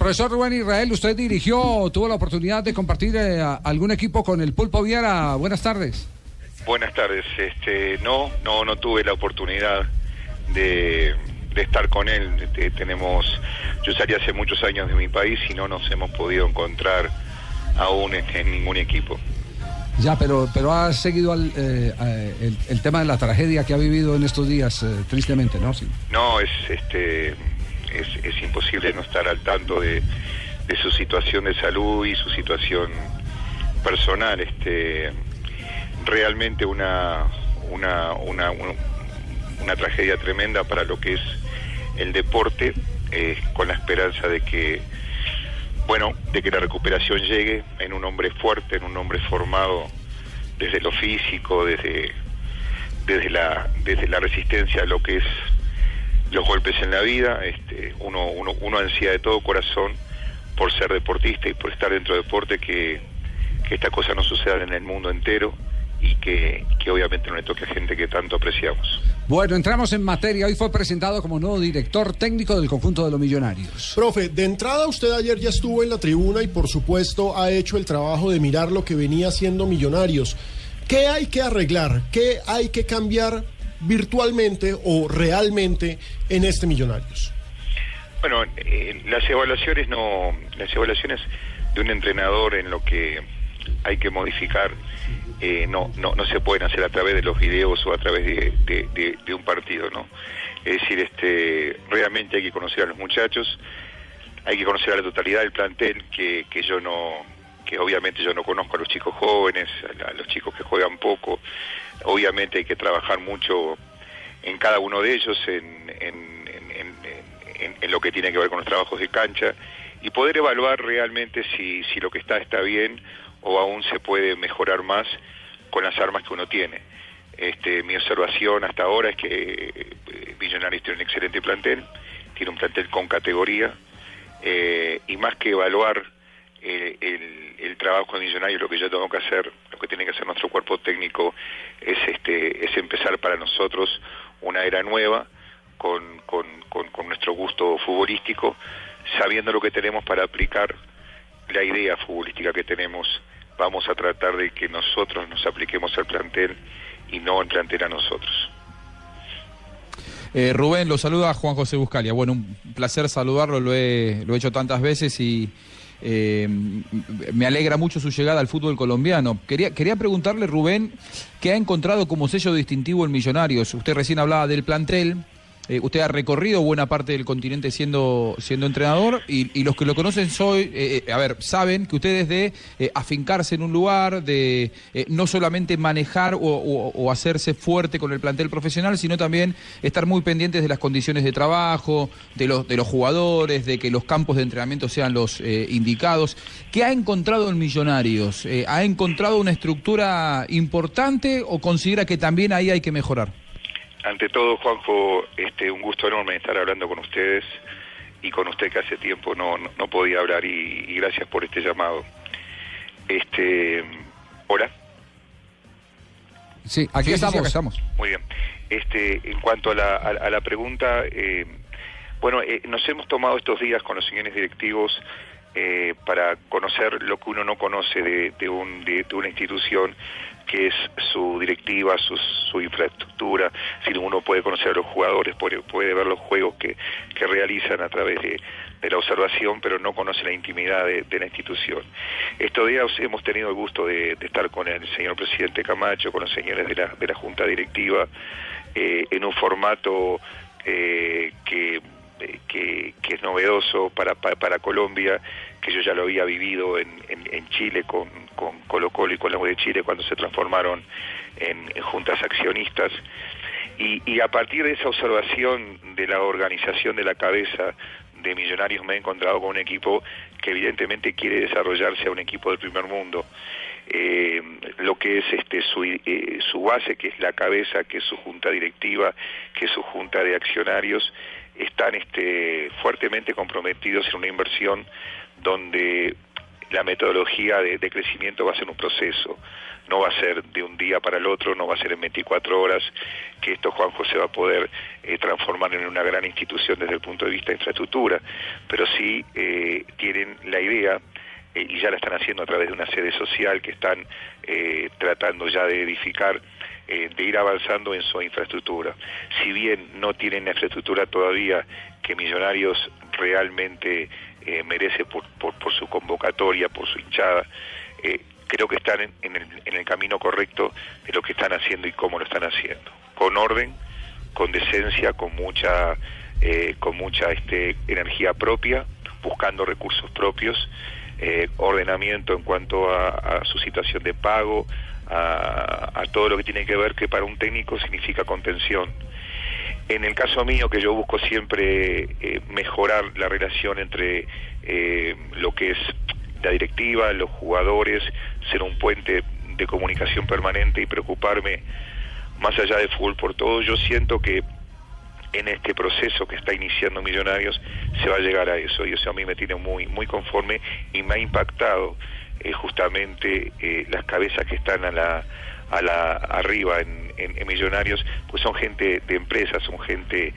Profesor Rubén Israel, usted dirigió, tuvo la oportunidad de compartir eh, algún equipo con el Pulpo Viera. Buenas tardes. Buenas tardes. Este, no, no, no tuve la oportunidad de, de estar con él. Este, tenemos, yo salí hace muchos años de mi país y no nos hemos podido encontrar aún en, en ningún equipo. Ya, pero, pero ha seguido al, eh, el, el tema de la tragedia que ha vivido en estos días, eh, tristemente, ¿no? Sí. No, es, este, es, es imposible no estar al tanto de, de su situación de salud y su situación personal. Este, realmente una, una, una, una, tragedia tremenda para lo que es el deporte, eh, con la esperanza de que, bueno, de que la recuperación llegue en un hombre fuerte, en un hombre formado desde lo físico, desde, desde, la, desde la resistencia a lo que es los golpes en la vida. Este, uno, uno, uno ansía de todo corazón por ser deportista y por estar dentro del deporte que, que esta cosa no suceda en el mundo entero y que, que obviamente no le toque a gente que tanto apreciamos. Bueno, entramos en materia. Hoy fue presentado como nuevo director técnico del conjunto de los millonarios. Profe, de entrada usted ayer ya estuvo en la tribuna y por supuesto ha hecho el trabajo de mirar lo que venía haciendo Millonarios. ¿Qué hay que arreglar? ¿Qué hay que cambiar virtualmente o realmente en este Millonarios? Bueno, eh, las evaluaciones no, las evaluaciones de un entrenador en lo que hay que modificar eh, no, no, no se pueden hacer a través de los videos o a través de, de, un partido, ¿no? Es decir, este, realmente hay que conocer a los muchachos, hay que conocer a la totalidad del plantel que, que yo no, que obviamente yo no conozco a los chicos jóvenes, a, los chicos que juegan poco, obviamente hay que trabajar mucho en cada uno de ellos, en, lo que tiene que ver con los trabajos de cancha y poder evaluar realmente si, si lo que está está bien o aún se puede mejorar más con las armas que uno tiene. Este, mi observación hasta ahora es que eh, Millonarios tiene un excelente plantel, tiene un plantel con categoría, eh, y más que evaluar el, el, trabajo de lo que yo tengo que hacer, lo que tiene que hacer nuestro cuerpo técnico es, este, es empezar para nosotros una era nueva con, con, con, con nuestro gusto futbolístico, sabiendo lo que tenemos para aplicar la idea futbolística que tenemos, vamos a tratar de que nosotros nos apliquemos al plantel y no el plantel a nosotros. Eh, Rubén, lo saluda Juan José Buscalia. Bueno, un placer saludarlo, lo he, lo he hecho tantas veces y eh, me alegra mucho su llegada al fútbol colombiano. Quería, preguntarle, Rubén, ¿qué ha encontrado como sello distintivo en Millonarios? Usted recién hablaba del plantel, eh, usted ha recorrido buena parte del continente siendo, siendo entrenador y, los que lo conocen soy, eh, a ver, saben que usted es de eh, afincarse en un lugar, de eh, no solamente manejar o, o, hacerse fuerte con el plantel profesional, sino también estar muy pendientes de las condiciones de trabajo, de los, de los jugadores, de que los campos de entrenamiento sean los eh, indicados. ¿Qué ha encontrado en Millonarios? Eh, ¿Ha encontrado una estructura importante o considera que también ahí hay que mejorar? Ante todo, Juanjo, este, un gusto enorme estar hablando con ustedes y con usted que hace tiempo no, no, no podía hablar y, y, gracias por este llamado. Este, hola. Sí, aquí sí, estamos. Sí, acá estamos. Muy bien. Este, en cuanto a la, a, a la pregunta, eh, bueno, eh, nos hemos tomado estos días con los señores directivos eh, para conocer lo que uno no conoce de, de, un, de, de una institución que es su directiva, su, su, infraestructura, si uno puede conocer a los jugadores, puede, puede ver los juegos que, que realizan a través de, de, la observación, pero no conoce la intimidad de, de, la institución. Estos días hemos tenido el gusto de, estar con el señor presidente Camacho, con los señores de la, de la Junta Directiva, eh, en un formato eh, que que, que, es novedoso para, para, Colombia, que yo ya lo había vivido en, Chile con, con, Colo Colo y con la U de Chile cuando se transformaron en, juntas accionistas. Y, y, a partir de esa observación de la organización de la cabeza de Millonarios me he encontrado con un equipo que evidentemente quiere desarrollarse a un equipo del primer mundo. Eh, lo que es este su, eh, su base, que es la cabeza, que es su junta directiva, que es su junta de accionarios, están este, fuertemente comprometidos en una inversión donde la metodología de, crecimiento va a ser un proceso, no va a ser de un día para el otro, no va a ser en 24 horas que esto Juan José va a poder eh, transformar en una gran institución desde el punto de vista de infraestructura, pero sí eh, tienen la idea eh, y ya la están haciendo a través de una sede social que están tratando ya de edificar de ir avanzando en su infraestructura. Si bien no tienen la infraestructura todavía que Millonarios realmente eh, merece por, por, su convocatoria, por su hinchada. Eh, creo que están en, el, camino correcto de lo que están haciendo y cómo lo están haciendo. Con orden, con decencia, con mucha, eh, con mucha este, energía propia, buscando recursos propios, ordenamiento en cuanto a, su situación de pago, a, a todo lo que tiene que ver que para un técnico significa contención. En el caso mío, que yo busco siempre eh, mejorar la relación entre eh, lo que es la directiva, los jugadores, ser un puente de comunicación permanente y preocuparme más allá de fútbol por todo, yo siento que en este proceso que está iniciando Millonarios se va a llegar a eso y eso a mí me tiene muy muy conforme y me ha impactado eh, justamente las cabezas que están a la a la arriba en, Millonarios, pues son gente de empresas, son gente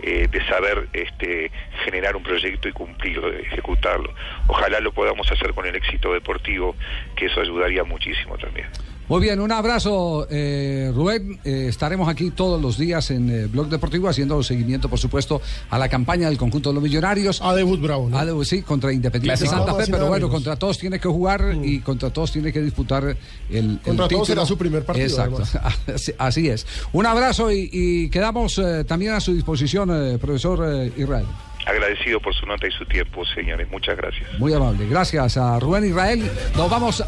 eh, de saber este, generar un proyecto y cumplirlo, ejecutarlo. Ojalá lo podamos hacer con el éxito deportivo, que eso ayudaría muchísimo también. Muy bien, un abrazo, eh, Rubén. Eh, estaremos aquí todos los días en eh, Blog Deportivo haciendo seguimiento, por supuesto, a la campaña del conjunto de los millonarios. A debut Bravo, A debut, sí, contra Independiente Santa Fe, pero bueno, contra todos tiene que jugar mm. y contra todos tiene que disputar el. Contra todos será su primer partido. Exacto, así, es. Un abrazo y, quedamos también a su disposición, profesor Israel agradecido por su nota y su tiempo, señores. Muchas gracias. Muy amable. Gracias a Rubén Israel. Nos vamos